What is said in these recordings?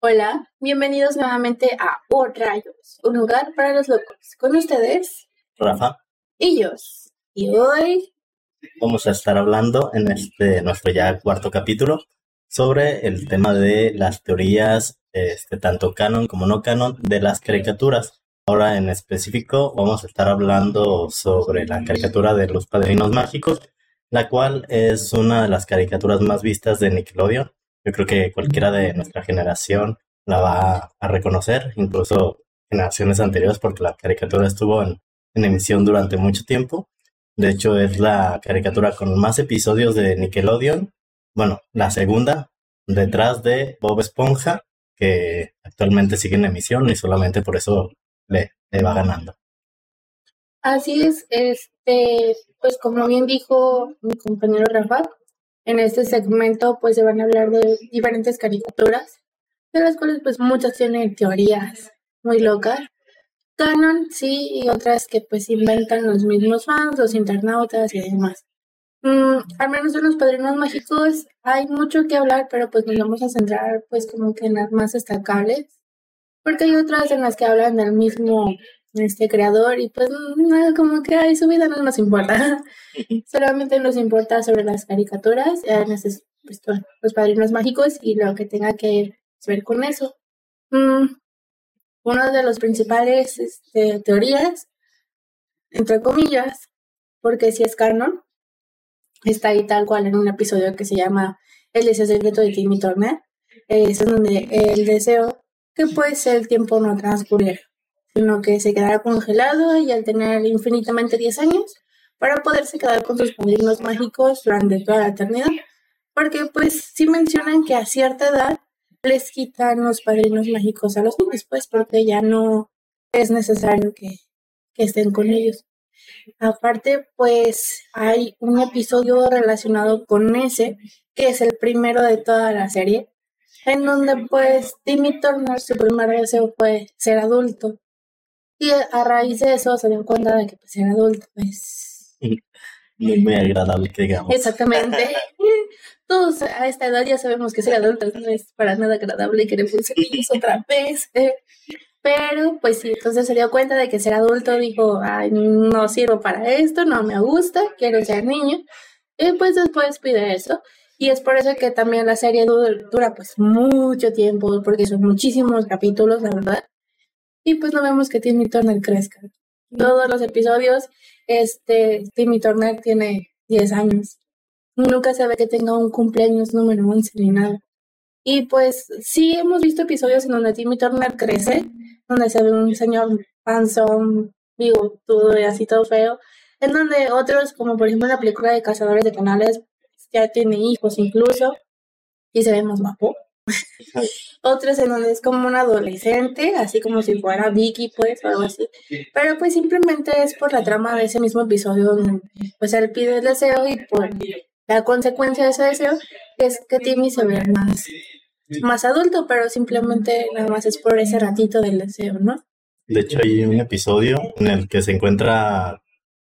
Hola, bienvenidos nuevamente a Oh Rayos, un lugar para los locos. Con ustedes, Rafa, y yo. Y hoy, vamos a estar hablando en este nuestro ya cuarto capítulo sobre el tema de las teorías, este, tanto canon como no canon, de las caricaturas. Ahora en específico vamos a estar hablando sobre la caricatura de los Padrinos Mágicos, la cual es una de las caricaturas más vistas de Nickelodeon. Yo creo que cualquiera de nuestra generación la va a reconocer, incluso generaciones anteriores, porque la caricatura estuvo en, emisión durante mucho tiempo. De hecho, es la caricatura con más episodios de Nickelodeon. Bueno, la segunda, detrás de Bob Esponja, que actualmente sigue en emisión y solamente por eso le, le va ganando. así es, este, pues como bien dijo mi compañero Rafa, en este segmento pues se van a hablar de diferentes caricaturas, de las cuales pues muchas tienen teorías muy locas. Canon, sí, y otras que pues inventan los mismos fans, los internautas y demás. Mm, al menos en los padrinos mágicos hay mucho que hablar, pero pues nos vamos a centrar pues como que en las más destacables, porque hay otras en las que hablan del mismo este creador y pues nada, como que ay, su vida no nos importa, solamente nos importa sobre las caricaturas, en este, pues, los padrinos mágicos y lo que tenga que ver con eso. Mm, uno de los principales este, teorías, entre comillas, porque si es canon, está ahí tal cual en un episodio que se llama El deseo secreto de Timmy Turner. Es donde el deseo que pues el tiempo no transcurriera, sino que se quedara congelado y al tener infinitamente 10 años para poderse quedar con sus padrinos mágicos durante toda la eternidad. Porque pues sí mencionan que a cierta edad les quitan los padrinos mágicos a los niños, pues porque ya no es necesario que, estén con ellos. Aparte, pues hay un episodio relacionado con ese, que es el primero de toda la serie, en donde pues Timmy Turner, su primer deseo fue ser adulto. Y a raíz de eso se dio cuenta de que pues ser adulto, pues Muy, muy agradable que digamos. exactamente. Todos a esta edad ya sabemos que ser adulto no es para nada agradable y queremos ser niños otra vez. Pero, pues sí, entonces se dio cuenta de que ser adulto dijo, ay, no sirvo para esto, no me gusta, quiero ser niño. Y pues después pide eso. Y es por eso que también la serie du- dura pues mucho tiempo, porque son muchísimos capítulos, la verdad. Y pues no vemos que Timmy Turner crezca. Todos los episodios, este, Timmy Turner tiene 10 años. Nunca se ve que tenga un cumpleaños número 11 ni nada. Y pues sí hemos visto episodios en donde Timmy Turner crece, donde se ve un señor panzón, bigotudo y así todo feo, en donde otros, como por ejemplo la película de Cazadores de Canales, ya tiene hijos incluso, y se ve más guapo. Otros en donde es como un adolescente, así como si fuera Vicky, pues, o algo así. Pero pues simplemente es por la trama de ese mismo episodio donde pues él pide el deseo y por la consecuencia de ese deseo es que Timmy se vea más, más adulto, pero simplemente nada más es por ese ratito del deseo, ¿no? De hecho, hay un episodio en el que se encuentra,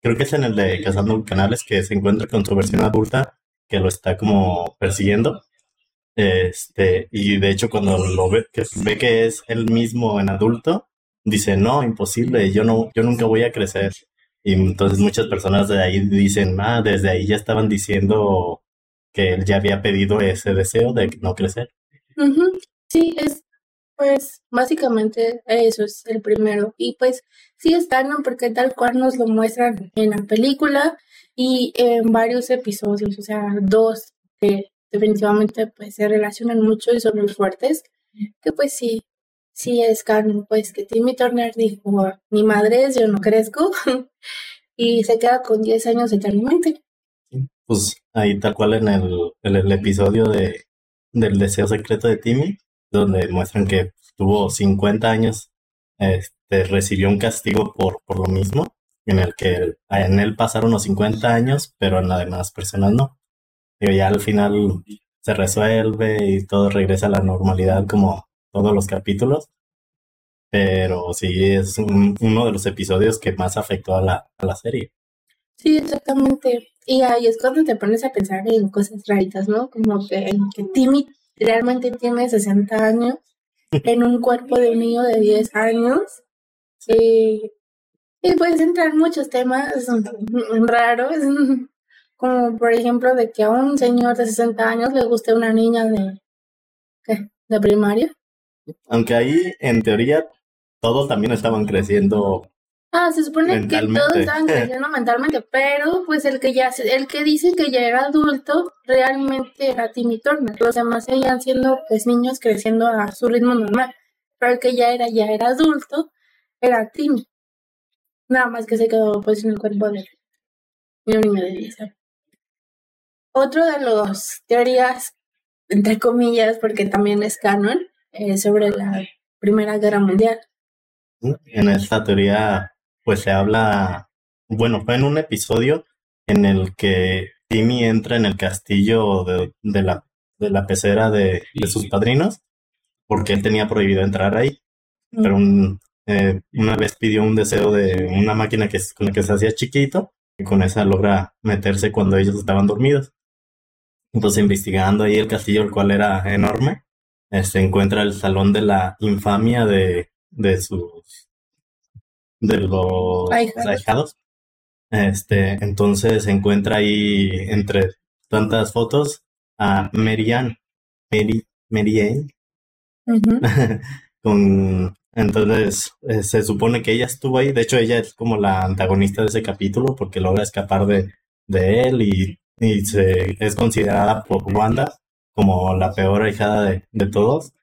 creo que es en el de Cazando Canales, que se encuentra con su versión adulta, que lo está como persiguiendo. Este, y de hecho, cuando lo ve que, ve que es él mismo en adulto, dice, no, imposible, yo no, yo nunca voy a crecer. Y entonces muchas personas de ahí dicen, ah, desde ahí ya estaban diciendo que él ya había pedido ese deseo de no crecer. Sí, es pues básicamente eso es el primero. Y pues sí es canon porque tal cual nos lo muestran en la película y en varios episodios, o sea, dos que definitivamente pues se relacionan mucho y son muy fuertes, que pues sí, sí es canon, pues que Timmy Turner dijo, mi madre es, yo no crezco, y se queda con 10 años eternamente. Pues ahí tal cual en el, el episodio de, del deseo secreto de Timmy, donde muestran que tuvo 50 años, este, recibió un castigo por, por lo mismo, en el que en él pasaron los 50 años, pero en las demás personas no. Y ya al final se resuelve y todo regresa a la normalidad como todos los capítulos. Pero sí es un- uno de los episodios que más afectó a la, a la serie. Sí, exactamente. Y ahí es cuando te pones a pensar en cosas raritas, ¿no? Como que, que Timmy realmente tiene 60 años en un cuerpo de un niño de 10 años. Y, y puedes entrar en muchos temas raros, como por ejemplo de que a un señor de 60 años le guste una niña de, ¿qué? de primaria. Aunque ahí, en teoría, todos también estaban creciendo Ah, se supone que todos estaban creciendo mentalmente, pero pues el que ya, el que dice que ya era adulto, realmente era Timmy Turner. Los demás seguían siendo pues niños creciendo a su ritmo normal. Pero el que ya era, ya era adulto, era Timmy. Nada más que se quedó pues en el cuerpo de un niño de 10 Otro de los teorías, entre comillas, porque también es canon, eh, sobre la Primera Guerra Mundial. En esta teoría pues se habla, bueno, fue en un episodio en el que Timmy entra en el castillo de, la, de la pecera de, sus padrinos, porque él tenía prohibido entrar ahí. Mm. Pero eh, una vez pidió un deseo de una máquina que, con la que se hacía chiquito, y con esa logra meterse cuando ellos estaban dormidos. Entonces, investigando ahí el castillo, el cual era enorme, se este, encuentra el salón de la infamia de, de sus de los ahijados. Este, entonces se encuentra ahí entre tantas fotos a Marianne, Mary, con entonces eh, se supone que ella estuvo ahí, de hecho ella es como la antagonista de ese capítulo porque logra escapar de, de él y, y se es considerada por Wanda como la peor ahijada de, de todos,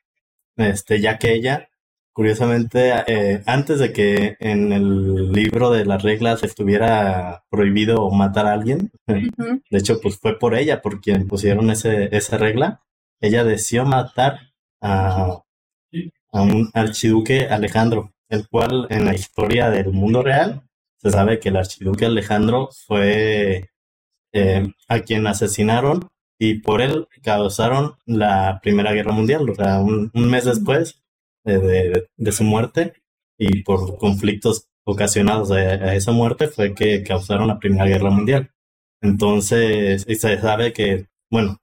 este, ya que ella Curiosamente, eh, antes de que en el libro de las reglas estuviera prohibido matar a alguien, de hecho, pues fue por ella, por quien pusieron ese, esa regla. Ella decidió matar a, a un archiduque Alejandro, el cual en la historia del mundo real se sabe que el archiduque Alejandro fue eh, a quien asesinaron y por él causaron la Primera Guerra Mundial. O sea, un mes después de, su muerte y por conflictos ocasionados a, esa muerte fue que causaron la Primera Guerra Mundial. Entonces, se sabe que, bueno,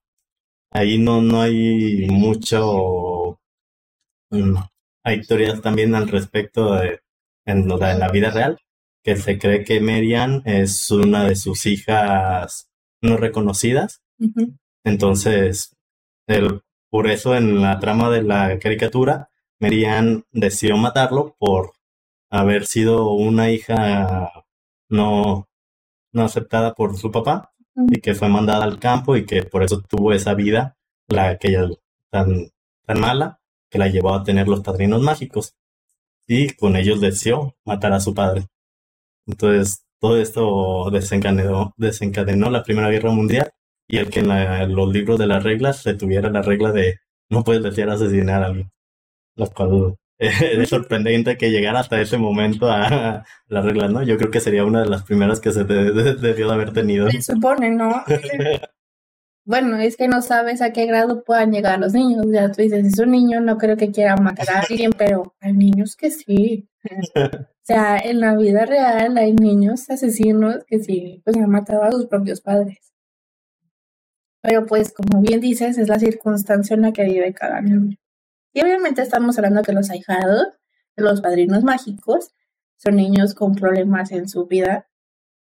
ahí no, no hay mucho... Mm, hay historias también al respecto de, en, la vida real, que se cree que Merian es una de sus hijas no reconocidas. Entonces, por eso en la trama de la caricatura Merian decidió matarlo por haber sido una hija no, no aceptada por su papá y que fue mandada al campo y que por eso tuvo esa vida, la que ella tan, tan mala, que la llevó a tener los padrinos mágicos. Y con ellos deseó matar a su padre. Entonces, todo esto desencadenó, desencadenó la Primera Guerra Mundial y el que en, los libros de las reglas se tuviera la regla de no puedes desear asesinar a alguien lo cual es sorprendente que llegara hasta ese momento a la regla, ¿no? Yo creo que sería una de las primeras que se debió de haber tenido. Se supone, ¿no? bueno, es que no sabes a qué grado puedan llegar los niños. Ya tú dices, es un niño, no creo que quiera matar a alguien, pero hay niños que sí. o sea, en la vida real hay niños asesinos que sí, pues han matado a sus propios padres. Pero pues, como bien dices, es la circunstancia en la que vive cada niño. Y obviamente estamos hablando que los ahijados, los padrinos mágicos, son niños con problemas en su vida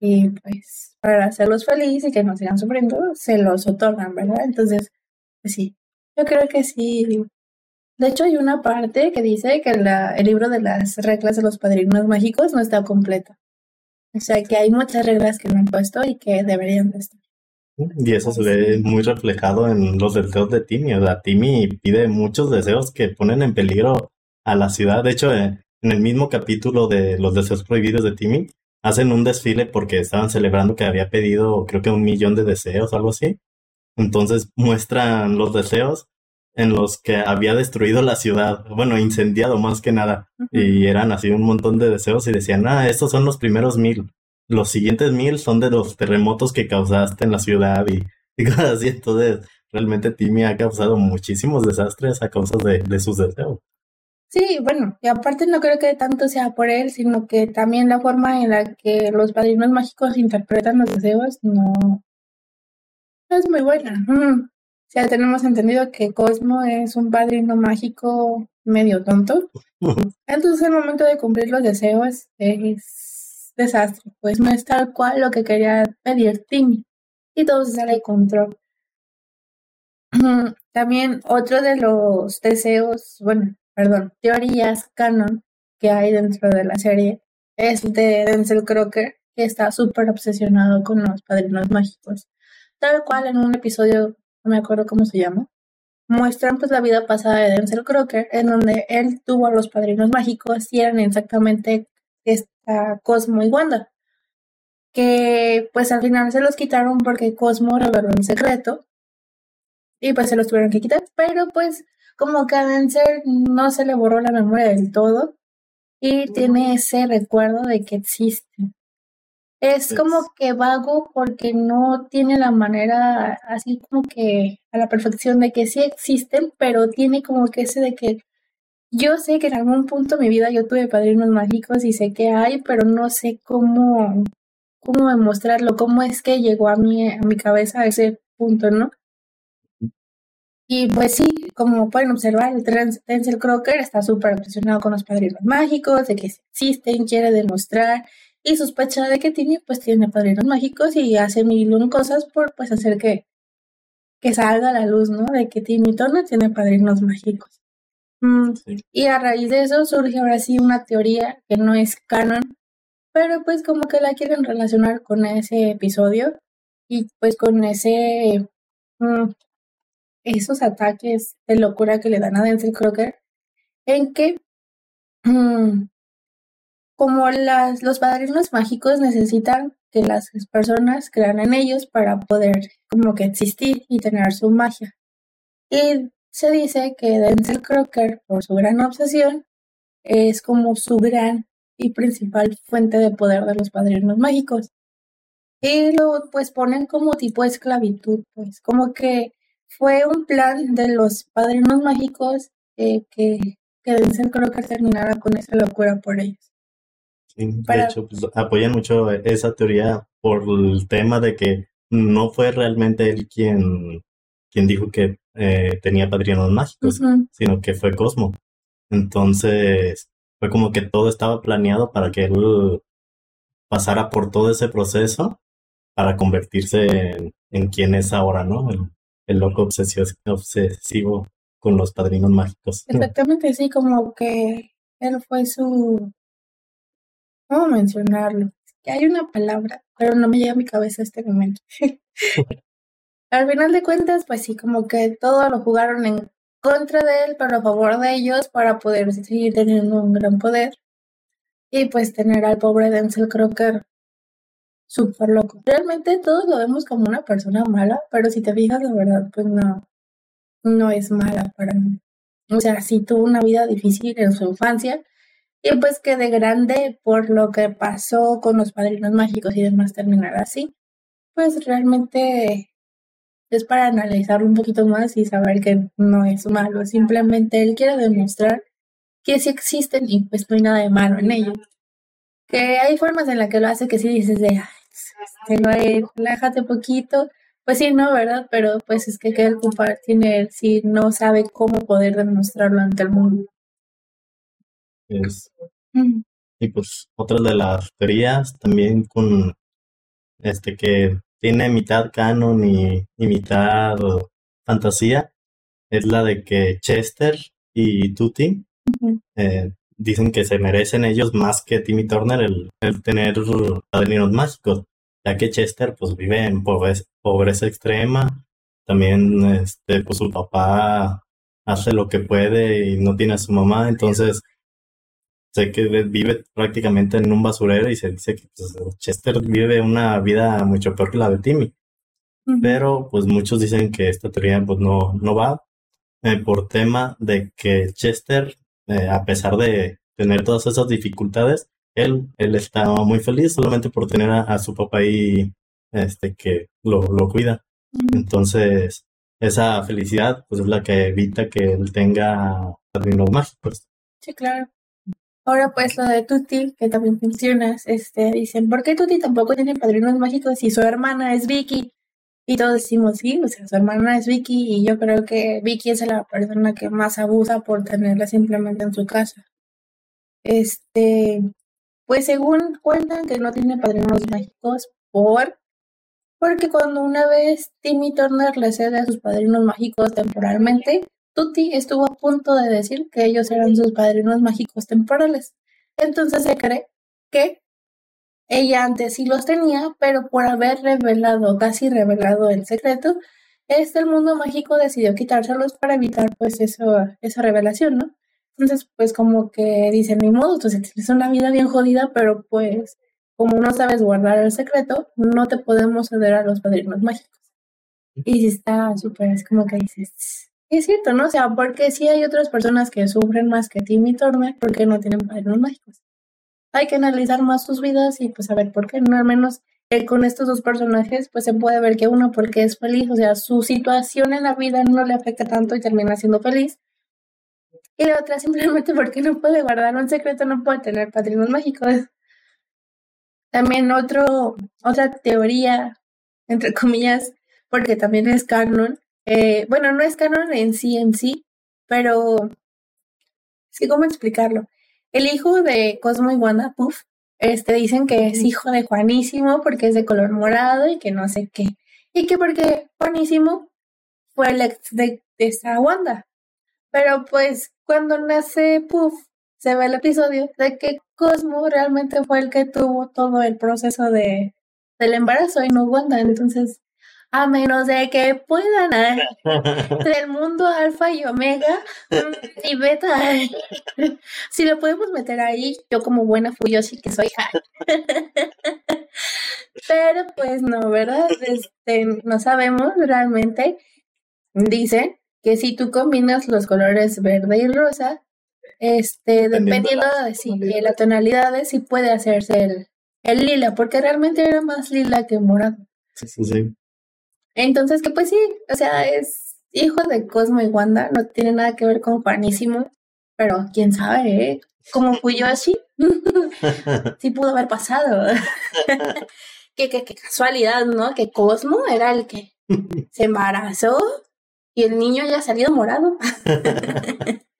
y pues para hacerlos felices y que no sigan sufriendo, se los otorgan, ¿verdad? Entonces, pues sí, yo creo que sí. De hecho, hay una parte que dice que la, el libro de las reglas de los padrinos mágicos no está completo. O sea, que hay muchas reglas que no han puesto y que deberían estar. Y eso se ve muy reflejado en los deseos de Timmy. O sea, Timmy pide muchos deseos que ponen en peligro a la ciudad. De hecho, eh, en el mismo capítulo de los deseos prohibidos de Timmy, hacen un desfile porque estaban celebrando que había pedido, creo que un millón de deseos algo así. Entonces muestran los deseos en los que había destruido la ciudad, bueno, incendiado más que nada. Y eran así un montón de deseos y decían, ah, estos son los primeros mil los siguientes mil son de los terremotos que causaste en la ciudad y, cosas así. Entonces, realmente Timmy ha causado muchísimos desastres a causa de, sus deseos. Sí, bueno, y aparte no creo que tanto sea por él, sino que también la forma en la que los padrinos mágicos interpretan los deseos no, es muy buena. O sea, tenemos entendido que Cosmo es un padrino mágico medio tonto. Entonces el momento de cumplir los deseos es desastre, pues no es tal cual lo que quería pedir Timmy y todo se sale de control. También otro de los deseos, bueno, perdón, teorías canon que hay dentro de la serie es de Denzel Crocker, que está súper obsesionado con los padrinos mágicos. Tal cual en un episodio, no me acuerdo cómo se llama, muestran pues la vida pasada de Denzel Crocker, en donde él tuvo a los padrinos mágicos y eran exactamente Cosmo y Wanda. Que pues al final se los quitaron porque Cosmo reveló un secreto y pues se los tuvieron que quitar, pero pues como que a Denzel no se le borró la memoria del todo y tiene ese recuerdo de que existe. Es como que vago porque no tiene la manera así como que a la perfección de que sí existen, pero tiene como que ese de que yo sé que en algún punto de mi vida yo tuve padrinos mágicos y sé que hay, pero no sé cómo, cómo demostrarlo, cómo es que llegó a mi, a mi cabeza a ese punto, ¿no? Y pues sí, como pueden observar, el Denzel Crocker está súper obsesionado con los padrinos mágicos, de que existen, quiere demostrar y sospecha de que Timmy pues tiene padrinos mágicos y hace mil cosas por pues hacer que, que salga a la luz, ¿no? De que Timmy Turner tiene padrinos mágicos. Mm, y a raíz de eso surge ahora sí una teoría que no es canon, pero pues como que la quieren relacionar con ese episodio y pues con ese mm, esos ataques de locura que le dan a Denzel Crocker, en que mm, como las, los padrinos mágicos necesitan que las personas crean en ellos para poder como que existir y tener su magia. Y se dice que Denzel Crocker, por su gran obsesión, es como su gran y principal fuente de poder de los padrinos mágicos. Y lo pues ponen como tipo de esclavitud, pues como que fue un plan de los padrinos mágicos eh, que, que Denzel Crocker terminara con esa locura por ellos. Sí, de hecho, pues, apoyan mucho esa teoría por el tema de que no fue realmente él quien, quien dijo que eh, tenía padrinos mágicos, sino que fue Cosmo. Entonces, fue como que todo estaba planeado para que él pasara por todo ese proceso para convertirse en, en quien es ahora, ¿no? el loco obsesivo con los padrinos mágicos. Exactamente, sí, como que él fue su... ¿Cómo mencionarlo? Que hay una palabra, pero no me llega a mi cabeza este momento. Al final de cuentas, pues sí, como que todo lo jugaron en contra de él, pero a favor de ellos para poder seguir teniendo un gran poder. Y pues tener al pobre Denzel Crocker súper loco. Realmente todos lo vemos como una persona mala, pero si te fijas, la verdad, pues no, no es mala para mí. O sea, sí tuvo una vida difícil en su infancia y pues que de grande, por lo que pasó con los padrinos mágicos y demás, terminar así, pues realmente es para analizarlo un poquito más y saber que no es malo. Simplemente él quiere demostrar que sí existen y pues no hay nada de malo en ellos. Que hay formas en las que lo hace que sí dices de, este, relájate poquito. Pues sí, no, ¿verdad? Pero pues es que qué culpa tiene si no sabe cómo poder demostrarlo ante el mundo. Y pues otra de las teorías también con este que tiene mitad canon y, mitad fantasía es la de que Chester y Tutti eh, dicen que se merecen ellos más que Timmy Turner el, el tener padrinos mágicos ya que Chester pues vive en pobreza, extrema, también este, pues su papá hace lo que puede y no tiene a su mamá, entonces sé que vive prácticamente en un basurero y se dice que pues, Chester vive una vida mucho peor que la de Timmy. Pero pues muchos dicen que esta teoría pues no, no va eh, por tema de que Chester, eh, a pesar de tener todas esas dificultades, él, él está muy feliz solamente por tener a, su papá ahí este, que lo, lo cuida. Entonces, esa felicidad pues es la que evita que él tenga padrinos mágicos. Sí, claro. Ahora pues lo de Tutti, que también mencionas, este, dicen, ¿por qué Tutti tampoco tiene padrinos mágicos si su hermana es Vicky? Y todos decimos, sí, o sea, su hermana es Vicky y yo creo que Vicky es la persona que más abusa por tenerla simplemente en su casa. Este, pues según cuentan que no tiene padrinos mágicos por porque cuando una vez Timmy Turner le cede a sus padrinos mágicos temporalmente, Tutti estuvo a punto de decir que ellos eran sus padrinos mágicos temporales. Entonces se cree que ella antes sí los tenía, pero por haber revelado, casi revelado el secreto, este mundo mágico decidió quitárselos para evitar pues eso, esa revelación, ¿no? Entonces, pues como que dicen, ni modo, entonces tienes una vida bien jodida, pero pues como no sabes guardar el secreto, no te podemos ceder a los padrinos mágicos. Y si está súper, es como que dices, es cierto, ¿no? O sea, porque sí hay otras personas que sufren más que Timmy Turner porque no tienen padrinos mágicos hay que analizar más sus vidas y pues a ver por qué, no al menos eh, con estos dos personajes pues se puede ver que uno porque es feliz, o sea, su situación en la vida no le afecta tanto y termina siendo feliz. Y la otra simplemente porque no puede guardar un secreto, no puede tener patrinos mágicos. También otro, otra teoría, entre comillas, porque también es canon. Eh, bueno, no es canon en sí en sí, pero es que cómo explicarlo. El hijo de Cosmo y Wanda, Puff, este, dicen que es hijo de Juanísimo porque es de color morado y que no sé qué. Y que porque Juanísimo fue el ex de, esa Wanda. Pero pues cuando nace Puff, se ve el episodio de que Cosmo realmente fue el que tuvo todo el proceso de, del embarazo y no Wanda. Entonces, a menos de que puedan del mundo alfa y omega mm, y beta. Si lo podemos meter ahí, yo como buena Fuyoshi que soy. Pero pues no, ¿verdad? Este, no sabemos realmente. Dicen que si tú combinas los colores verde y rosa, este, dependiendo de, si, de la tonalidad, sí puede hacerse el, el lila, porque realmente era más lila que morado. Sí, sí, sí. Entonces, que pues sí, o sea, es hijo de Cosmo y Wanda, no tiene nada que ver con Juanísimo, pero quién sabe, ¿eh? Como Fuyoshi, sí pudo haber pasado. qué, qué, qué casualidad, ¿no? Que Cosmo era el que se embarazó y el niño ya salido morado.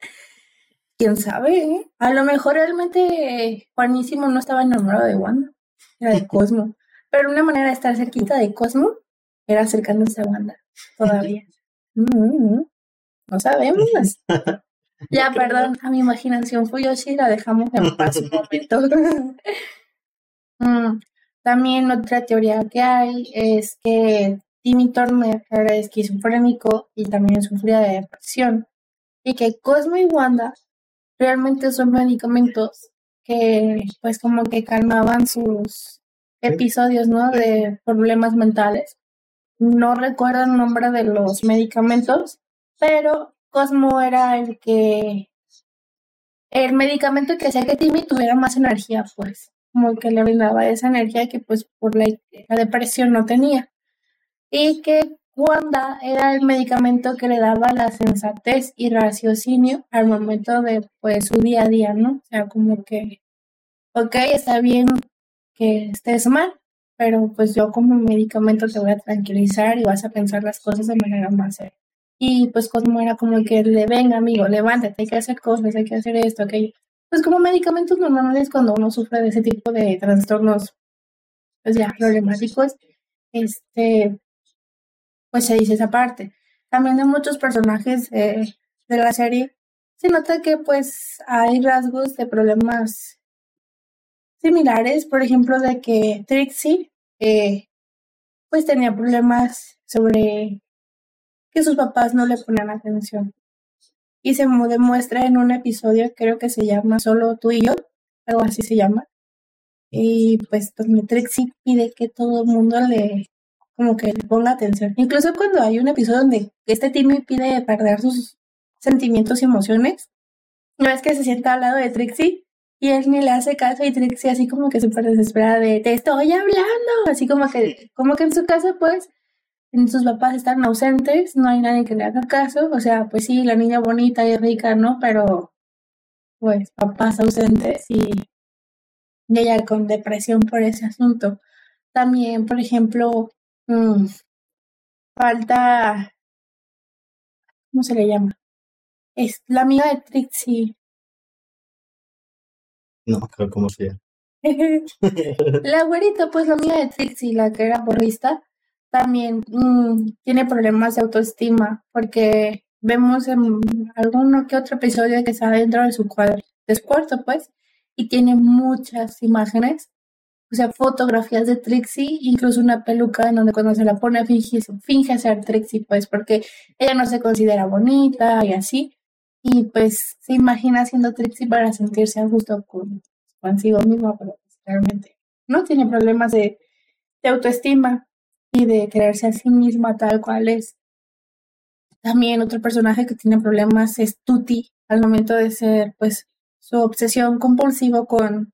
quién sabe, ¿eh? A lo mejor realmente Juanísimo no estaba enamorado de Wanda, era de Cosmo. Pero una manera de estar cerquita de Cosmo era acercándose a Wanda todavía. Mm, no sabemos. ya, perdón, a mi imaginación fui yo sí la dejamos en paz un momento. Mm, también otra teoría que hay es que Timmy Turner era esquizofrénico y también sufría de depresión y que Cosmo y Wanda realmente son medicamentos que pues como que calmaban sus episodios, ¿no? De problemas mentales no recuerdo el nombre de los medicamentos, pero Cosmo era el que el medicamento que hacía que Timmy tuviera más energía, pues, como que le brindaba esa energía que pues por la, depresión no tenía. Y que Wanda era el medicamento que le daba la sensatez y raciocinio al momento de pues su día a día, ¿no? O sea, como que, ok, está bien que estés mal, pero pues yo como medicamento te voy a tranquilizar y vas a pensar las cosas de manera más seria. Y pues como era como que le venga amigo, levántate, hay que hacer cosas, hay que hacer esto, aquello. Pues como medicamentos normales cuando uno sufre de ese tipo de trastornos pues ya problemáticos, este, pues se dice esa parte. También de muchos personajes de la serie se nota que pues hay rasgos de problemas similares, por ejemplo, de que Trixie eh, pues tenía problemas sobre que sus papás no le ponían atención. Y se demuestra en un episodio, creo que se llama Solo tú y yo, algo así se llama. Y pues, pues Trixie pide que todo el mundo le, como que le ponga atención. Incluso cuando hay un episodio donde este Timmy pide perder sus sentimientos y emociones, no es que se sienta al lado de Trixie y él ni le hace caso y Trixie así como que súper desesperada de, te estoy hablando. Así como que, como que en su casa pues, sus papás están ausentes, no hay nadie que le haga caso. O sea, pues sí, la niña bonita y rica, ¿no? Pero, pues, papás ausentes y, ella con depresión por ese asunto. También, por ejemplo, mm, falta, ¿cómo se le llama? Es la amiga de Trixie. No creo cómo se llama. la güerita, pues la amiga de Trixie, la que era porrista, también mm, tiene problemas de autoestima porque vemos en alguno que otro episodio que está dentro de su cuadro, de su cuarto, pues, y tiene muchas imágenes, o sea, fotografías de Trixie, incluso una peluca en donde cuando se la pone finge, finge ser Trixie, pues, porque ella no se considera bonita y así, y pues se imagina siendo Trixie para sentirse a gusto con, consigo misma, pero pues, realmente no tiene problemas de, de autoestima y de creerse a sí misma tal cual es. También otro personaje que tiene problemas es Tuti, al momento de ser, pues, su obsesión compulsiva con,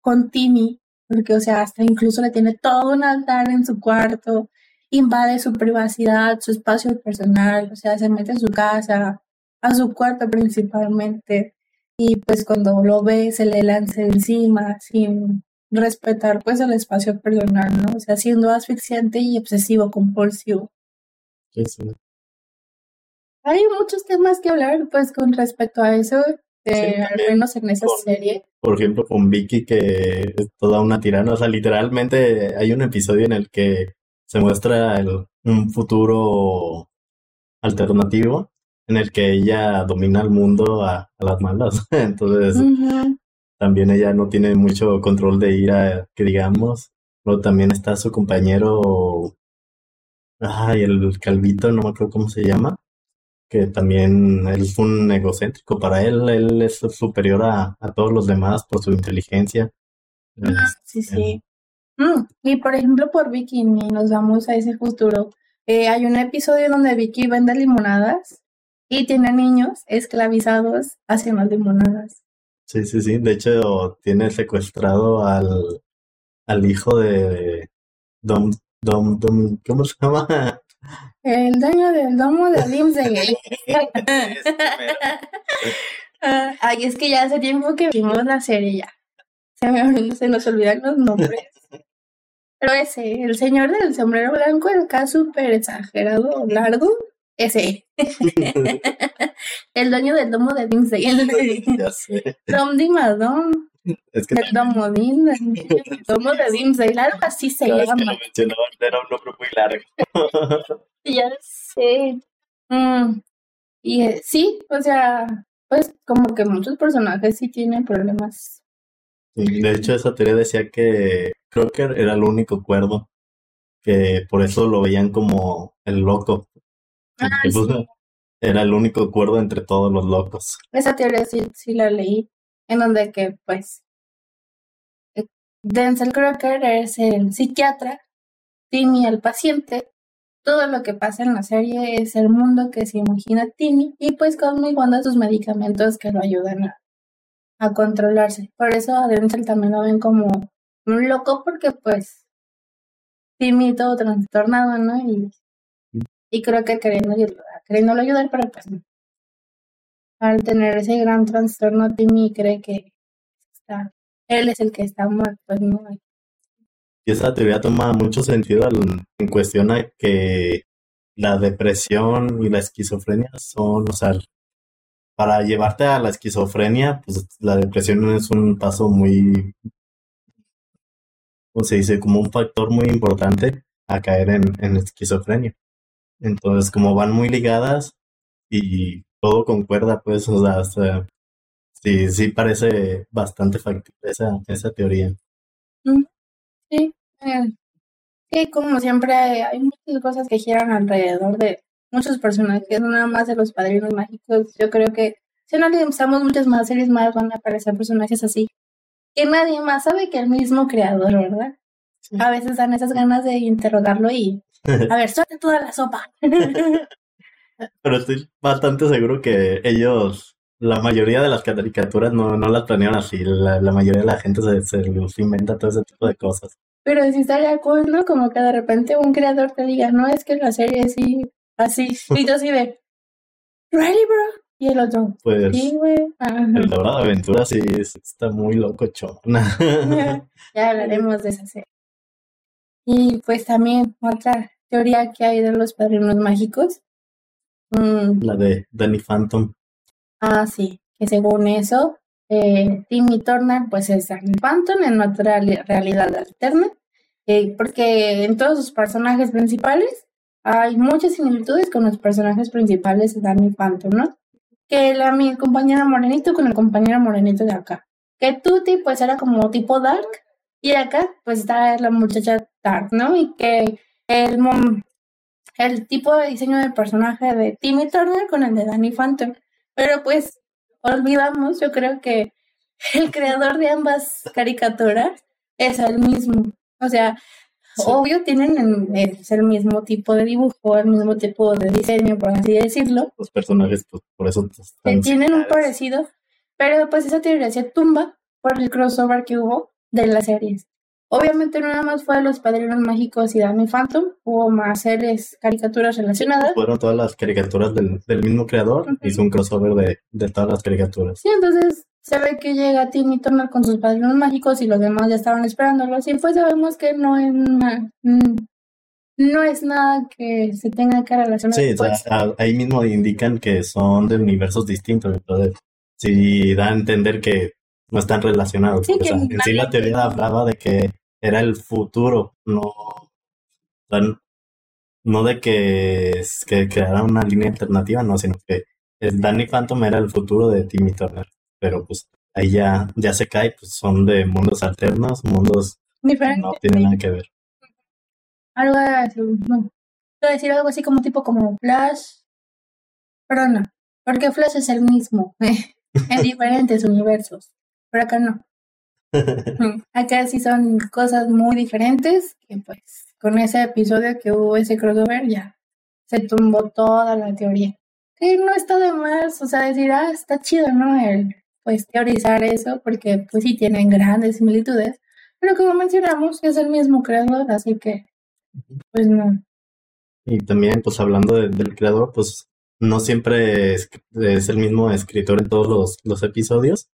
con Timmy, porque, o sea, hasta incluso le tiene todo un altar en su cuarto, invade su privacidad, su espacio personal, o sea, se mete en su casa, a su cuarto principalmente, y pues cuando lo ve se le lanza encima sin respetar pues el espacio personal, ¿no? O sea, siendo asfixiante y obsesivo compulsivo. Hay muchos temas que hablar, pues, con respecto a eso, eh, al menos en esa serie. Por ejemplo, con Vicky, que es toda una tirana. O sea, literalmente hay un episodio en el que se muestra el, un futuro alternativo en el que ella domina el mundo a, las malas. Entonces, también ella no tiene mucho control de ira, que digamos. Luego también está su compañero, ay, el calvito, no me acuerdo cómo se llama que también él fue un egocéntrico. Para él, él es superior a, todos los demás por su inteligencia. Ah, sí, sí. Mm, y por ejemplo, por Vicky, nos vamos a ese futuro. Eh, hay un episodio donde Vicky vende limonadas y tiene niños esclavizados haciendo limonadas. Sí, sí, sí. De hecho, tiene secuestrado al, al hijo de Dom, Dom, Dom, ¿cómo se llama? El dueño del domo de Limsey. Ay, es que ya hace tiempo que vimos la serie ya. Se, me, se nos olvidan los nombres. Pero ese, el señor del sombrero blanco, el caso súper exagerado, largo, ese. el dueño del domo de Dimsey. Dom Dimadom. Es que el domo de el domo de Dimsey, algo así se llama. Que lo era un nombre muy largo. ya sé. Mm. Y eh, sí, o sea, pues como que muchos personajes sí tienen problemas. De hecho, esa teoría decía que que era el único cuerdo, que por eso lo veían como el loco. Ah, pues, era el único cuerdo entre todos los locos. Esa teoría sí, sí la leí, en donde que pues eh, Denzel Crocker es el psiquiatra, Timmy el paciente, todo lo que pasa en la serie es el mundo que se imagina Timmy y pues Cosmo Wanda sus medicamentos que lo ayudan a, controlarse. Por eso a Denzel también lo ven como un loco porque pues Timmy todo trastornado, ¿no? Y, y creo que queriendo, queriéndolo ayudar, pero pues Al tener ese gran trastorno, Timmy cree que está, él es el que está muerto, no, y esa teoría toma mucho sentido en cuestión a que la depresión y la esquizofrenia son, o sea, para llevarte a la esquizofrenia, pues la depresión es un paso muy, o se dice, como un factor muy importante a caer en, en esquizofrenia. Entonces, como van muy ligadas y todo concuerda, pues, o sea, sí, sí parece bastante factible esa, esa teoría. Mm. Sí, sí, como siempre hay muchas cosas que giran alrededor de muchos personajes, nada más de los padrinos mágicos. Yo creo que si analizamos muchas más series más van a aparecer personajes así. Que nadie más sabe que el mismo creador, ¿verdad? A veces dan esas ganas de interrogarlo y a ver, suelta toda la sopa. Pero estoy bastante seguro que ellos, la mayoría de las caricaturas no, no las planean así. La, mayoría de la gente se, se inventa todo ese tipo de cosas. Pero sí estaría cool, ¿no? Como que de repente un creador te diga, no, es que la serie sí, así, y tú así de, ¿ready, bro? Y el otro, pues, sí, güey. El de Aventura sí está muy loco, chona. ya hablaremos de esa serie. Y pues también otra teoría que hay de los padrinos mágicos. Mm, La de Danny Phantom. ah, sí, que según eso, eh, Timmy Turner pues es Danny Phantom en otra li- realidad alterna, eh, porque en todos sus personajes principales hay muchas similitudes con los personajes principales de Danny Phantom, ¿no? Que la, mi compañera morenito con el compañero morenito de acá. Que Tutti pues era como tipo dark y acá pues está la muchacha dark, ¿no? Y que el, mom- el tipo de diseño de personaje de Timmy Turner con el de Danny Phantom. Pero pues olvidamos, yo creo que el creador de ambas caricaturas es el mismo. O sea, Sí. obvio tienen el, es el mismo tipo de dibujo, el mismo tipo de diseño, por así decirlo. Los personajes, pues por eso están tienen un parecido, pero pues esa teoría se tumba por el crossover que hubo de las series. Obviamente no nada más fue Los Padrinos Mágicos y Danny Phantom, hubo más series, caricaturas relacionadas. Fueron todas las caricaturas del, del mismo creador. Ujú. Hizo un crossover de, de todas las caricaturas. Sí, entonces se ve que llega Timmy Turner con sus padrinos mágicos y los demás ya estaban esperándolos y pues sabemos que no es na- mm, no es nada que se tenga que relacionar Sí, o sea, a- ahí mismo indican que son de universos distintos. Entonces, sí da a entender que no están relacionados. Sí, O sea, que en sí la teoría hablaba de que era el futuro, no, no de que, que creara una línea alternativa, no, sino que el Danny Phantom era el futuro de Timmy Turner. Pero pues ahí ya, ya se cae, pues son de mundos alternos, mundos que diferentes. no tienen nada que ver. Algo no. Quiero decir algo así como tipo como Flash, pero no, porque Flash es el mismo en diferentes universos, pero acá no. Acá sí son cosas muy diferentes que pues con ese episodio que hubo ese crossover ya se tumbó toda la teoría. Que no está de más, o sea, decir, ah, está chido, ¿no? El, pues teorizar eso, porque pues sí tienen grandes similitudes, pero como mencionamos, es el mismo creador, así que pues no. Y también, pues hablando de- del creador, pues no siempre es, es el mismo escritor en todos los, los episodios.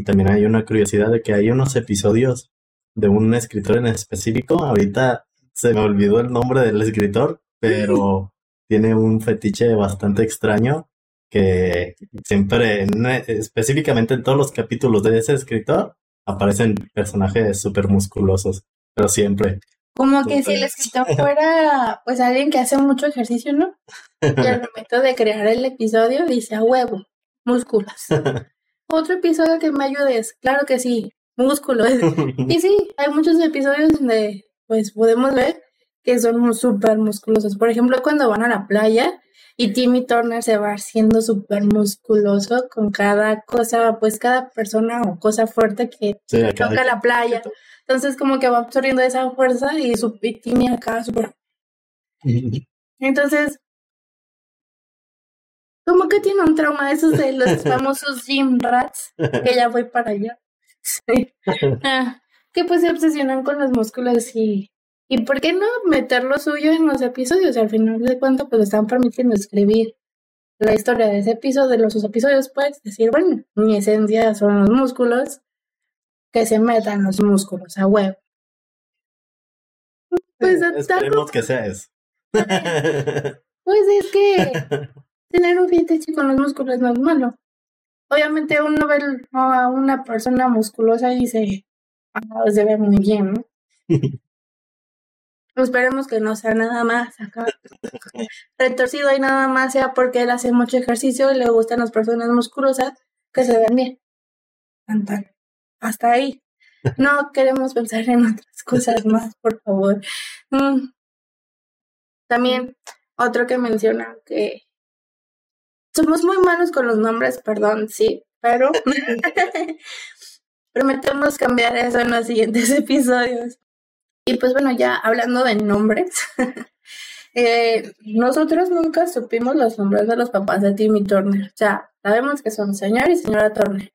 Y también hay una curiosidad de que hay unos episodios de un escritor en específico. Ahorita se me olvidó el nombre del escritor, pero tiene un fetiche bastante extraño que siempre, en- específicamente en todos los capítulos de ese escritor, aparecen personajes súper musculosos, pero siempre. Como que si el escritor fuera pues alguien que hace mucho ejercicio, ¿no? Y al momento de crear el episodio dice a huevo, músculos. Otro episodio que me ayudes, claro que sí, músculos. Y sí, hay muchos episodios donde pues podemos ver que son súper musculosos. Por ejemplo, cuando van a la playa y Timmy Turner se va haciendo súper musculoso con cada cosa, pues cada persona o cosa fuerte que Sí, toca la playa. Entonces como que va absorbiendo esa fuerza y su y Timmy acá súper entonces, como que tiene un trauma de esos de los famosos gym rats, que ya voy para allá. Sí. Ah, que pues se obsesionan con los músculos y, y ¿por qué no meter lo suyo en los episodios? Al final de cuentas, pues están permitiendo escribir la historia de ese episodio, de los sus episodios, pues decir, bueno, mi esencia son los músculos, que se metan los músculos a huevo. Pues Esperemos que sea eso. Pues es que tener un fetiche con los músculos no es malo. Obviamente uno ve a una persona musculosa y dice, ah, se ve muy bien, ¿no? Esperemos que no sea nada más acá retorcido y nada más sea porque él hace mucho ejercicio y le gustan las personas musculosas que se ven bien. Hasta ahí. No queremos pensar en otras cosas más, por favor. Mm. También otro que menciona que somos muy malos con los nombres, perdón, sí, pero prometemos cambiar eso en los siguientes episodios. Y pues bueno, ya hablando de nombres, eh, nosotros nunca supimos los nombres de los papás de Timmy Turner. O sea, sabemos que son señor y señora Turner,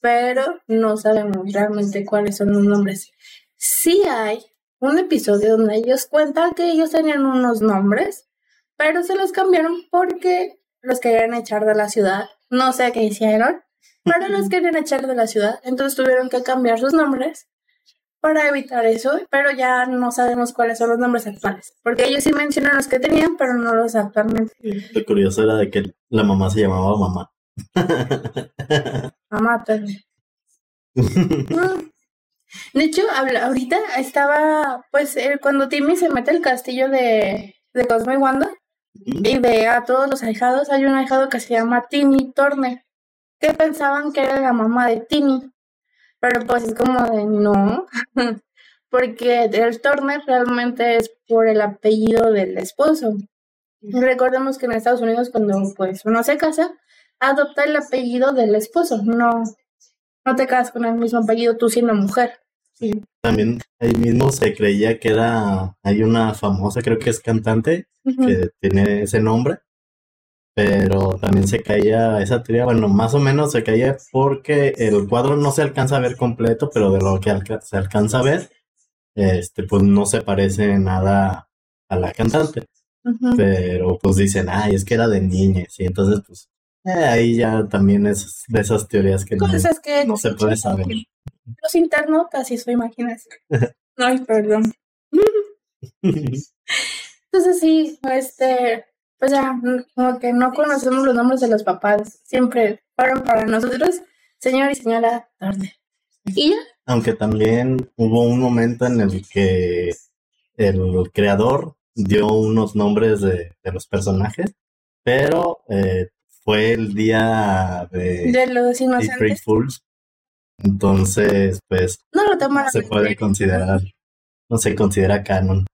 pero no sabemos realmente cuáles son los nombres. Sí hay un episodio donde ellos cuentan que ellos tenían unos nombres, pero se los cambiaron porque los querían echar de la ciudad. No sé qué hicieron, pero los querían echar de la ciudad, entonces tuvieron que cambiar sus nombres para evitar eso, pero ya no sabemos cuáles son los nombres actuales, porque ellos sí mencionan los que tenían, pero no los actualmente. Lo curioso era de que la mamá se llamaba mamá. mamá, mm. De hecho, ahorita estaba, pues, eh, cuando Timmy se mete al castillo de, de Cosmo y Wanda y ve a todos los ahijados, hay un ahijado que se llama Timmy Turner, que pensaban que era la mamá de Timmy, pero pues es como de no, porque el Turner realmente es por el apellido del esposo. Recordemos que en Estados Unidos cuando pues uno se casa, adopta el apellido del esposo, no, no te casas con el mismo apellido tú siendo mujer. También ahí mismo se creía que era, hay una famosa, creo que es cantante, que tiene ese nombre, pero también se caía esa teoría, bueno, más o menos se caía porque el cuadro no se alcanza a ver completo, pero de lo que se alcanza a ver, este, pues no se parece nada a la cantante. Pero pues dicen, ay, es que era de niñas, y entonces pues eh, ahí ya también es de esas teorías que, no, se puede saber. Los internautas y su imaginación. Ay, perdón. Entonces sí, este, pues ya, como que no conocemos los nombres de los papás. Siempre fueron para nosotros, señor y señora tarde. Y ya. Aunque también hubo un momento en el que el creador dio unos nombres de, los personajes, pero eh, fue el día de, de los inocentes. Fools. Entonces, pues, no lo se puede considerar, no se considera canon.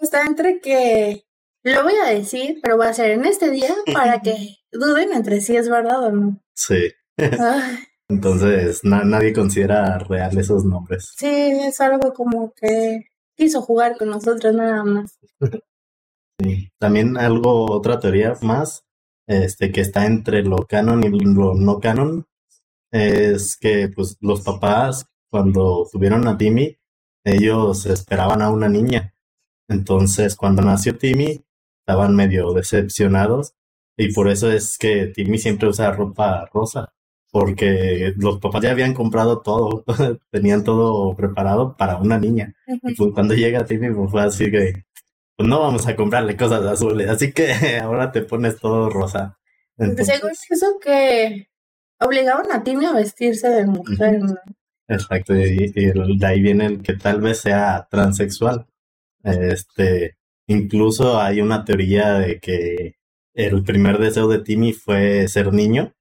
Está entre que lo voy a decir, pero va a ser en este día para que duden entre si es verdad o no. Sí. Entonces, nadie considera real esos nombres. Sí, es algo como que quiso jugar con nosotros nada más. sí. También algo, otra teoría más, este, que está entre lo canon y lo no canon, es que pues los papás cuando tuvieron a Timmy, ellos esperaban a una niña. Entonces, cuando nació Timmy, estaban medio decepcionados y por eso es que Timmy siempre usa ropa rosa, porque los papás ya habían comprado todo, tenían todo preparado para una niña. Y pues, cuando llega Timmy, pues fue así que, pues no vamos a comprarle cosas azules, así que ahora te pones todo rosa. Según eso que obligaban a Timmy a vestirse de mujer, Exacto, y, de ahí viene el que tal vez sea transexual. Este, incluso hay una teoría de que el primer deseo de Timmy fue ser niño,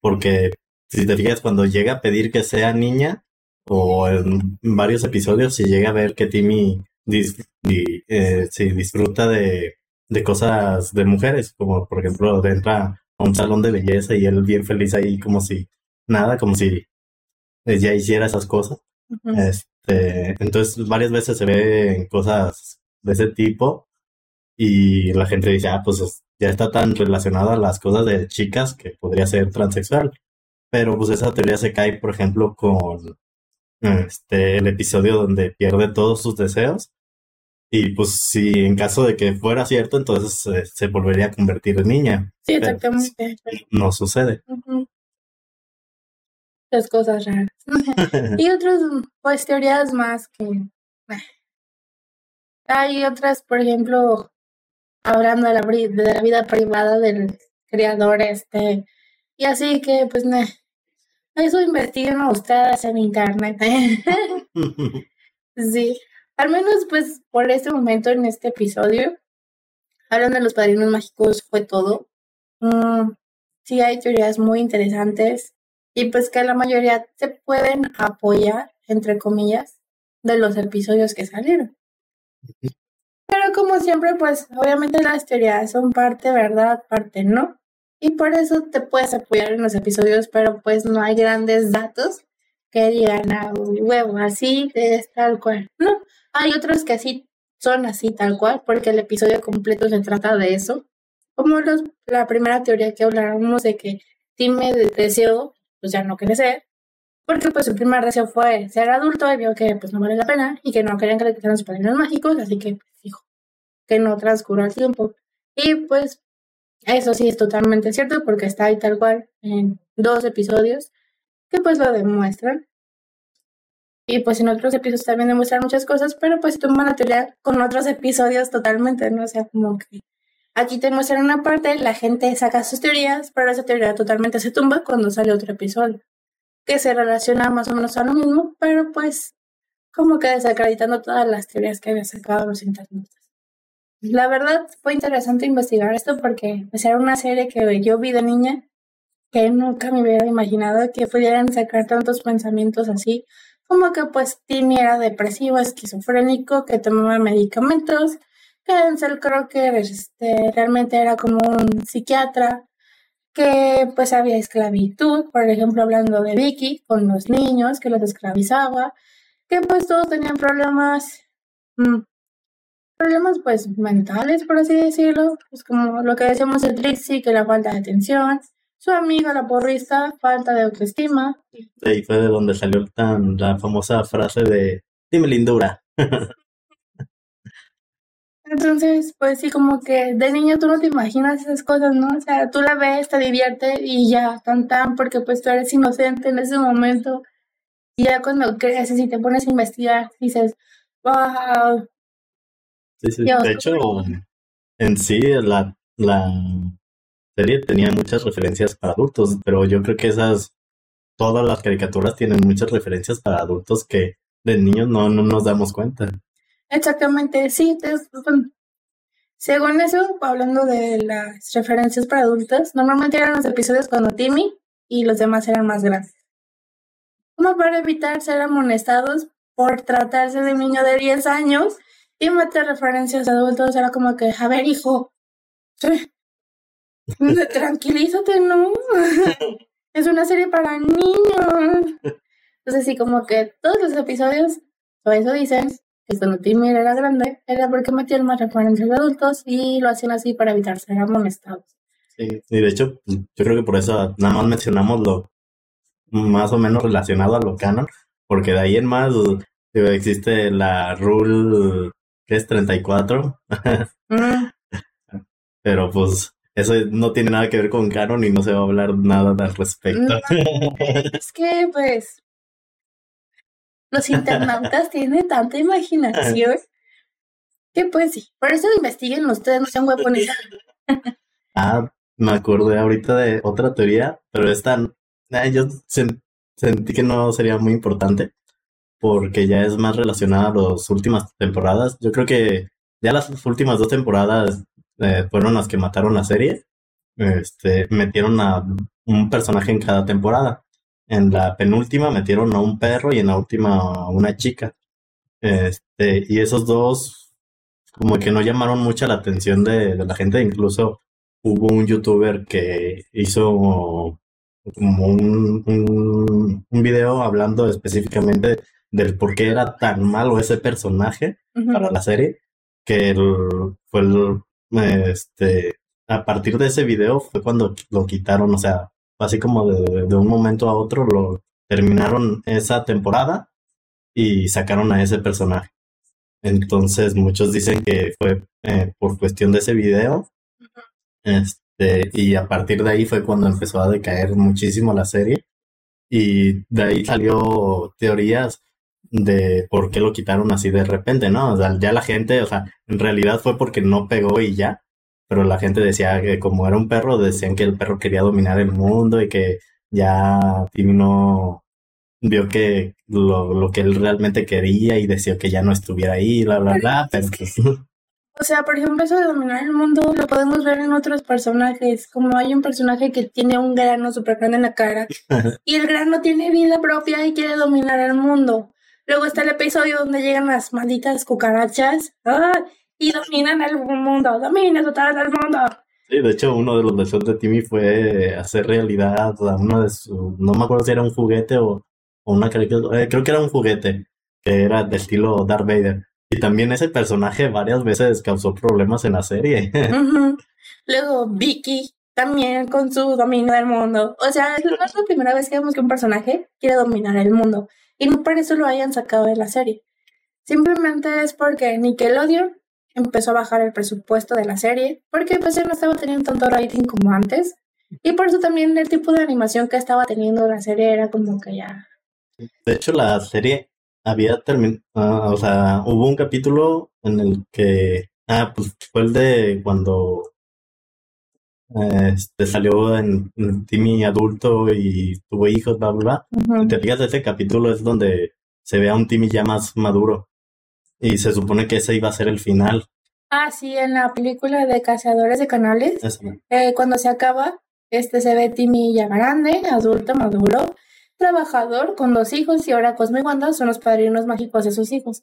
porque si te fijas, cuando llega a pedir que sea niña, o en varios episodios, si llega a ver que Timmy eh, disfruta de, de cosas de mujeres, como por ejemplo entra un salón de belleza y él bien feliz ahí como si nada, como si ya hiciera esas cosas. este, entonces varias veces se ven cosas de ese tipo y la gente dice, ah, pues ya está tan relacionado a las cosas de chicas que podría ser transexual. Pero pues esa teoría se cae, por ejemplo, con este, el episodio donde pierde todos sus deseos y pues si en caso de que fuera cierto, entonces eh, se volvería a convertir en niña. Sí, exactamente. no sucede. Las cosas raras. y otras, pues, teorías más que... Hay otras, por ejemplo, hablando de la, de la vida privada del creador, este... Y así que, pues, eso investiguen ustedes en internet. sí. Al menos, pues, por este momento en este episodio, hablando de los padrinos mágicos fue todo. Mm, sí hay teorías muy interesantes y pues que la mayoría se pueden apoyar, entre comillas, de los episodios que salieron. Pero como siempre, pues obviamente las teorías son parte verdad, parte no. Y por eso te puedes apoyar en los episodios, pero pues no hay grandes datos que digan a ah, huevo, así es tal cual. No, hay otros que así son así tal cual, porque el episodio completo se trata de eso. Como la primera teoría que hablábamos de que Time deseó, pues ya no crecer, porque pues su primer deseo fue ser adulto y vio que pues no vale la pena y que no querían que le quitaran sus padrinos mágicos, así que dijo que no transcurra el tiempo. Y pues eso sí es totalmente cierto porque está ahí tal cual en dos episodios que pues lo demuestran. Y pues en otros episodios también demuestran muchas cosas, pero pues toman la teoría con otros episodios totalmente, ¿no? O sea, como que aquí te muestran una parte, la gente saca sus teorías, pero esa teoría totalmente se tumba cuando sale otro episodio, que se relaciona más o menos a lo mismo, pero pues como que desacreditando todas las teorías que había sacado los internautas. La verdad fue interesante investigar esto porque pues, era una serie que yo vi de niña que nunca me hubiera imaginado que pudieran sacar tantos pensamientos así, como que pues Timmy era depresivo, esquizofrénico, que tomaba medicamentos, que Denzel Crocker este, realmente era como un psiquiatra, que pues había esclavitud, por ejemplo hablando de Vicky con los niños, que los esclavizaba, que pues todos tenían problemas mm, problemas pues mentales, por así decirlo, pues como lo que decíamos de Trixie, que la falta de atención, su amiga la porrista, falta de autoestima. Ahí fue de donde salió tan la famosa frase de dime lindura. Entonces, pues sí, como que de niño tú no te imaginas esas cosas, ¿no? O sea, tú la ves, te divierte y ya, tan tan, porque pues tú eres inocente en ese momento. Y ya cuando creces y te pones a investigar, dices, wow, de hecho, en sí la, la serie tenía muchas referencias para adultos, pero yo creo que esas, todas las caricaturas tienen muchas referencias para adultos que de niños no, no nos damos cuenta. Exactamente, sí. según eso, hablando de las referencias para adultos, normalmente eran los episodios cuando Timmy y los demás eran más grandes. Como para evitar ser amonestados por tratarse de un niño de 10 años y meter referencias de adultos era como que, a ver, hijo, tranquilízate, ¿no? es una serie para niños. Entonces, sí, como que todos los episodios, o eso dicen, que cuando Timmy era grande, era porque metían más referencias de adultos y lo hacían así para evitar ser amonestados. Sí, y de hecho, yo creo que por eso nada más mencionamos lo más o menos relacionado a lo canon, porque de ahí en más existe la rule que es 34. Mm. Pero pues eso no tiene nada que ver con Canon y no se va a hablar nada al respecto. es que pues los internautas tienen tanta imaginación que pues sí, por eso investiguen ustedes, no sean huevones. ah, me acordé ahorita de otra teoría, pero esta, yo sentí que no sería muy importante porque ya es más relacionada a las últimas temporadas. Yo creo que ya las últimas dos temporadas eh, fueron las que mataron la serie. Este, metieron a un personaje en cada temporada. En la penúltima metieron a un perro y en la última a una chica. Este, y esos dos como que no llamaron mucha la atención de, la gente. Incluso hubo un youtuber que hizo como un, un, un video hablando específicamente del por qué era tan malo ese personaje para la serie, que fue el, este, a partir de ese video fue cuando lo quitaron, o sea, así como de, de un momento a otro lo terminaron esa temporada y sacaron a ese personaje. Entonces muchos dicen que fue eh, por cuestión de ese video. Este, y a partir de ahí fue cuando empezó a decaer muchísimo la serie. Y de ahí salió teorías de por qué lo quitaron así de repente, ¿no? O sea, ya la gente, o sea, en realidad fue porque no pegó y ya, pero la gente decía que como era un perro, decían que el perro quería dominar el mundo y que ya Timmy no vio que lo, lo que él realmente quería y decía que ya no estuviera ahí, bla, bla, bla, pero O sea, por ejemplo, eso de dominar el mundo lo podemos ver en otros personajes, como hay un personaje que tiene un grano súper grande en la cara y el grano tiene vida propia y quiere dominar el mundo. Luego está el episodio donde llegan las malditas cucarachas y dominan el mundo, dominan total el mundo. Sí, de hecho, uno de los deseos de Timmy fue hacer realidad uno de sus. No me acuerdo si era un juguete o, una caricatura. Eh, creo que era un juguete que era de estilo Darth Vader. Y también ese personaje varias veces causó problemas en la serie. Luego Vicky también con su dominio del mundo. O sea, es la primera vez que vemos que un personaje quiere dominar el mundo. Y no por eso lo hayan sacado de la serie. Simplemente es porque Nickelodeon empezó a bajar el presupuesto de la serie, porque pues ya no estaba teniendo tanto rating como antes. Y por eso también el tipo de animación que estaba teniendo la serie era como que ya... De hecho, la serie había terminado, ah, o sea, hubo un capítulo en el que, ah, pues fue el de cuando este, salió en, Timmy adulto y tuvo hijos, bla, bla, bla. Te fijas, ese capítulo es donde se ve a un Timmy ya más maduro. Y se supone que ese iba a ser el final. Ah, sí, en la película de Cazadores de Canales, eh, cuando se acaba, este se ve Timmy ya grande, adulto, maduro, trabajador, con dos hijos, y ahora Cosme y Wanda son los padrinos mágicos de sus hijos.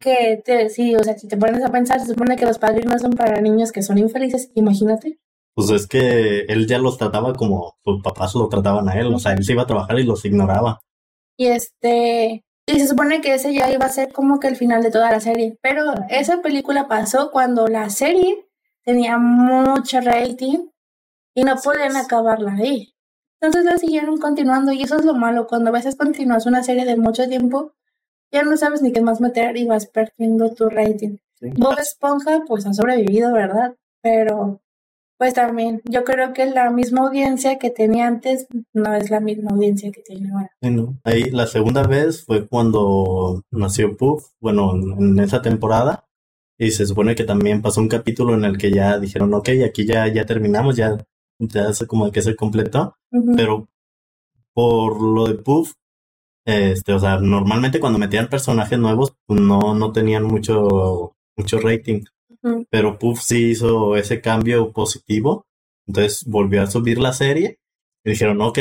Que te, sí, o sea, si te pones a pensar, se supone que los padrinos son para niños que son infelices, imagínate. Pues es que él ya los trataba como sus papás lo trataban a él, o sea, él se iba a trabajar y los ignoraba. Y este, y se supone que ese ya iba a ser como que el final de toda la serie. Pero esa película pasó cuando la serie tenía mucho rating y no podían acabarla ahí. Entonces la siguieron continuando y eso es lo malo. Cuando a veces continúas una serie de mucho tiempo, ya no sabes ni qué más meter y vas perdiendo tu rating. Bob Esponja pues ha sobrevivido, ¿verdad? Pero pues también yo creo que la misma audiencia que tenía antes no es la misma audiencia que tiene ahora. Ahí la segunda vez fue cuando nació Puff, bueno, en esa temporada. Y se supone que también pasó un capítulo en el que ya dijeron, ok, aquí ya, ya terminamos, ya ya sé como que se completó, pero por lo de Puff, este, o sea, normalmente cuando metían personajes nuevos, no, no tenían mucho, mucho rating, pero Puff sí hizo ese cambio positivo, entonces volvió a subir la serie y dijeron, ok,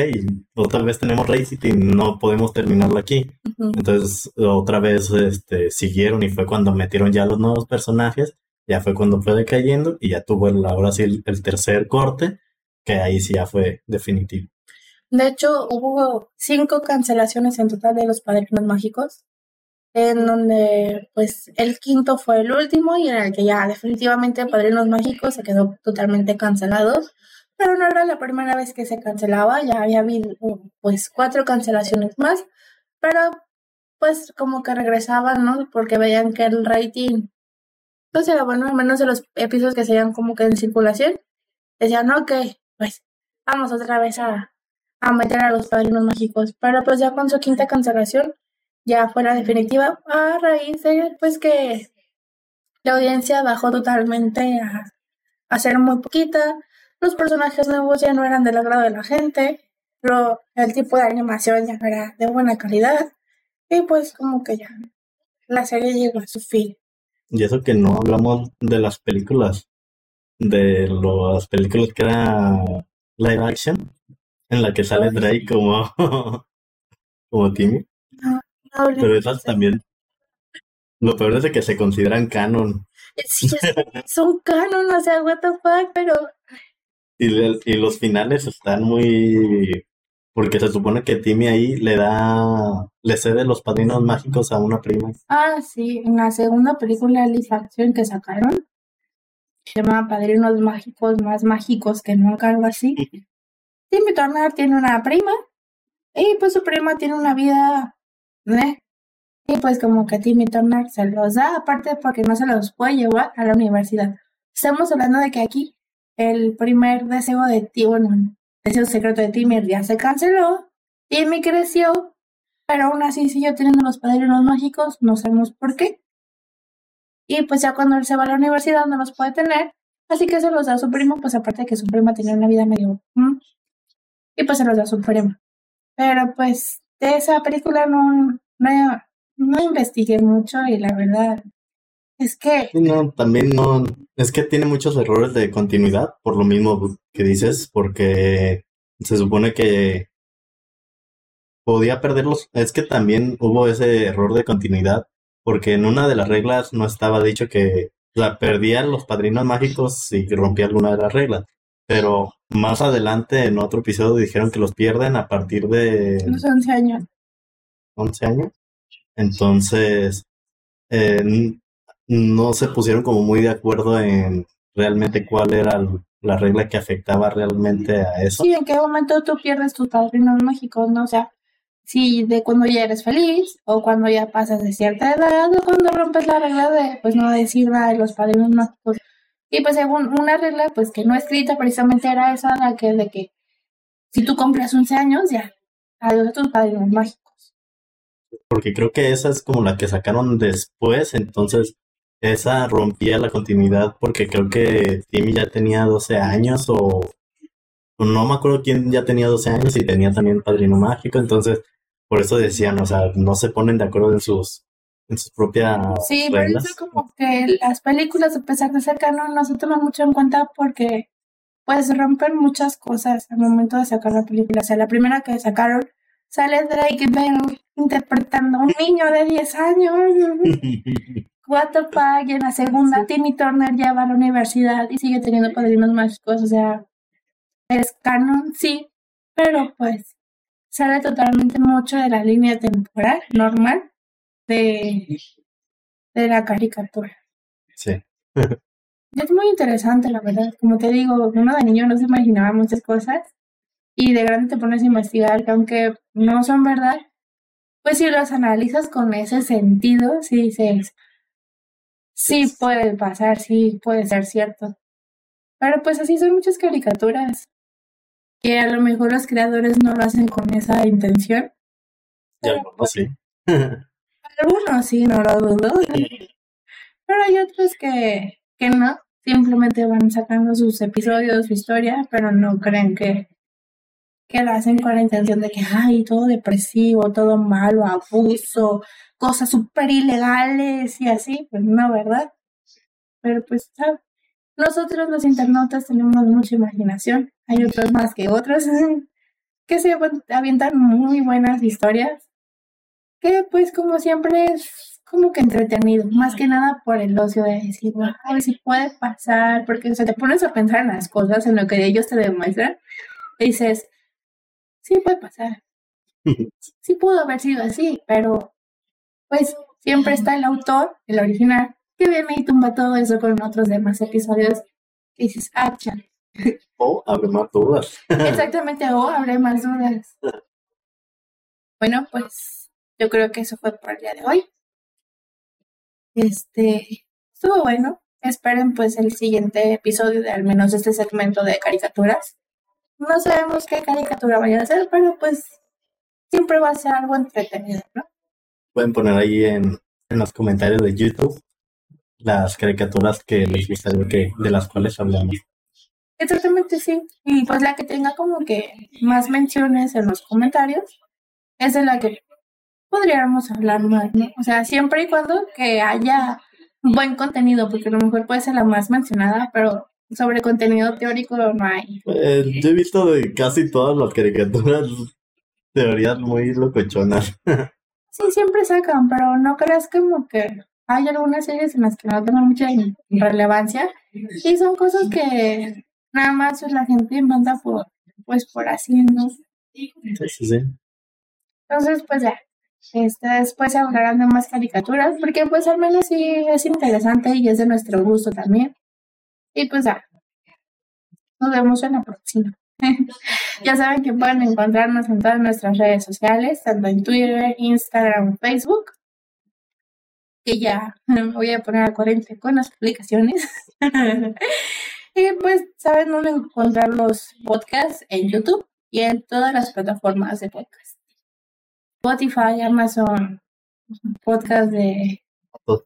otra vez tenemos rating, no podemos terminarlo aquí. Entonces otra vez este, siguieron y fue cuando metieron ya los nuevos personajes, ya fue cuando fue decayendo y ya tuvo el, ahora sí el tercer corte que ahí sí ya fue definitivo. De hecho, hubo cinco cancelaciones en total de los Padrinos Mágicos, en donde pues el quinto fue el último y en el que ya definitivamente Padrinos Mágicos se quedó totalmente cancelado. Pero no era la primera vez que se cancelaba, ya había habido pues cuatro cancelaciones más, pero pues como que regresaban, ¿no? Porque veían que el rating, pues era bueno, al menos de los episodios que se iban como que en circulación, decían, ok, pues vamos otra vez a, a meter a los padrinos mágicos. Pero pues ya con su quinta cancelación, ya fue la definitiva, a raíz de pues que la audiencia bajó totalmente a, a ser muy poquita, los personajes nuevos ya no eran del agrado de la gente, pero el tipo de animación ya no era de buena calidad, y pues como que ya la serie llegó a su fin. Y eso que no hablamos de las películas de las películas que era live action, en la que sale Drake como, como Timmy. Pero esas también, lo peor es de que se consideran canon. son canon, o sea, what the fuck, pero... Y, y los finales están muy... Porque se supone que Timmy ahí le da, le cede los padrinos mágicos a una prima. Ah, sí, en la segunda película live action que sacaron, se llama Padrinos Mágicos más mágicos que nunca, algo así. Timmy Turner tiene una prima y pues su prima tiene una vida, ¿eh? Y pues como que Timmy Turner se los da, aparte porque no se los puede llevar a la universidad. Estamos hablando de que aquí el primer deseo de Timmy, bueno, deseo secreto de Timmy ya se canceló, Timmy creció, pero aún así siguió teniendo los padrinos mágicos, no sabemos por qué. Y pues ya cuando él se va a la universidad no los puede tener. Así que se los da a su primo, pues aparte que su prima tenía una vida medio... y pues se los da a su prima. Pero pues de esa película no, no, no investigué mucho y la verdad es que... No, también no... Es que tiene muchos errores de continuidad, por lo mismo que dices, porque se supone que podía perderlos. Es que también hubo ese error de continuidad porque en una de las reglas no estaba dicho que la perdían los padrinos mágicos si rompía alguna de las reglas. Pero más adelante en otro episodio dijeron que los pierden a partir de... Los 11 años. 11 años. Entonces, eh, no se pusieron como muy de acuerdo en realmente cuál era la regla que afectaba realmente a eso. Sí, en qué momento tú pierdes tus padrinos mágicos, ¿no? O sea, si de cuando ya eres feliz o cuando ya pasas de cierta edad o cuando rompes la regla de pues no decir nada de los padrinos mágicos. Y pues según una regla pues que no escrita precisamente era esa la que de que si tú cumples 11 años ya adiós a tus padrinos mágicos. porque creo que esa es como la que sacaron después, entonces esa rompía la continuidad porque creo que Timmy ya tenía 12 años o, no me acuerdo quién ya tenía 12 años y tenía también Padrino Mágico, entonces por eso decían, o sea, no se ponen de acuerdo en sus en sus propias Sí, por eso como que las películas, a pesar de ser canon, no se toman mucho en cuenta porque pues rompen muchas cosas al momento de sacar la película. O sea, la primera que sacaron sale Drake Bell interpretando a un niño de 10 años. What the fuck, y en la segunda Timmy Turner ya va a la universidad y sigue teniendo padrinos mágicos, o sea, es canon, sí, pero pues sale totalmente mucho de la línea temporal normal de, de la caricatura. Sí. es muy interesante, la verdad. Como te digo, uno de niño no se imaginaba muchas cosas y de grande te pones a investigar que aunque no son verdad, pues si los analizas con ese sentido, sí dices, sí puede pasar, sí puede ser cierto. Pero pues así son muchas caricaturas que a lo mejor los creadores no lo hacen con esa intención. Ya, algunos sí. algunos sí, no lo dudo. Pero hay otros que, que no, simplemente van sacando sus episodios, su historia, pero no creen que, que lo hacen con la intención de que, ay, todo depresivo, todo malo, abuso, cosas súper ilegales y así, pues no, ¿verdad? Pero pues, ¿sabes? Nosotros los internautas tenemos mucha imaginación, hay otros más que otros que se avientan muy buenas historias, que pues como siempre es como que entretenido, más que nada por el ocio de decir, ay, si puede pasar, porque se te pones a pensar en las cosas, en lo que ellos te demuestran, y dices, sí puede pasar, sí pudo haber sido así, pero pues siempre está el autor, el original, que viene y tumba todo eso con otros demás episodios y dices, ah, chale. O abre más dudas. Exactamente, o abre más dudas. Bueno, pues yo creo que eso fue por el día de hoy. Este, estuvo bueno. Esperen pues el siguiente episodio de al menos este segmento de caricaturas. No sabemos qué caricatura vaya a ser, pero pues siempre va a ser algo entretenido, ¿no? Pueden poner ahí en, en los comentarios de YouTube las caricaturas que les gustaría que, de las cuales hablamos. Exactamente, sí. Y pues la que tenga como que más menciones en los comentarios es de la que podríamos hablar más, ¿no? O sea, siempre y cuando que haya buen contenido, porque a lo mejor puede ser la más mencionada, pero sobre contenido teórico no hay. Eh, yo he visto de casi todas las caricaturas teorías muy locochonas. sí, siempre sacan, pero no creas como que hay algunas series en las que no tengo mucha relevancia y son cosas que nada más la gente manda por, pues por ¿no? Sí, sí, sí. Entonces, pues ya, este, después se hablarán de más caricaturas, porque pues al menos sí es interesante y es de nuestro gusto también. Y pues ya, nos vemos en la próxima. ya saben que pueden encontrarnos en todas nuestras redes sociales, tanto en Twitter, Instagram, Facebook que ya me voy a poner a corriente con las publicaciones. y pues saben dónde encontrar los podcasts en YouTube y en todas las plataformas de podcast. Spotify, Amazon, podcast de,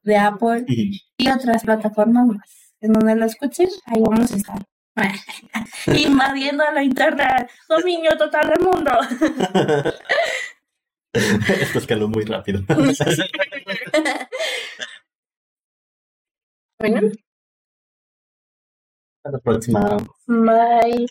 de Apple y otras plataformas más. En donde lo escuchen, ahí vamos a estar. Invadiendo la internet, dominio total del mundo. Esto escaló muy rápido. bueno. Hasta la próxima. Bye.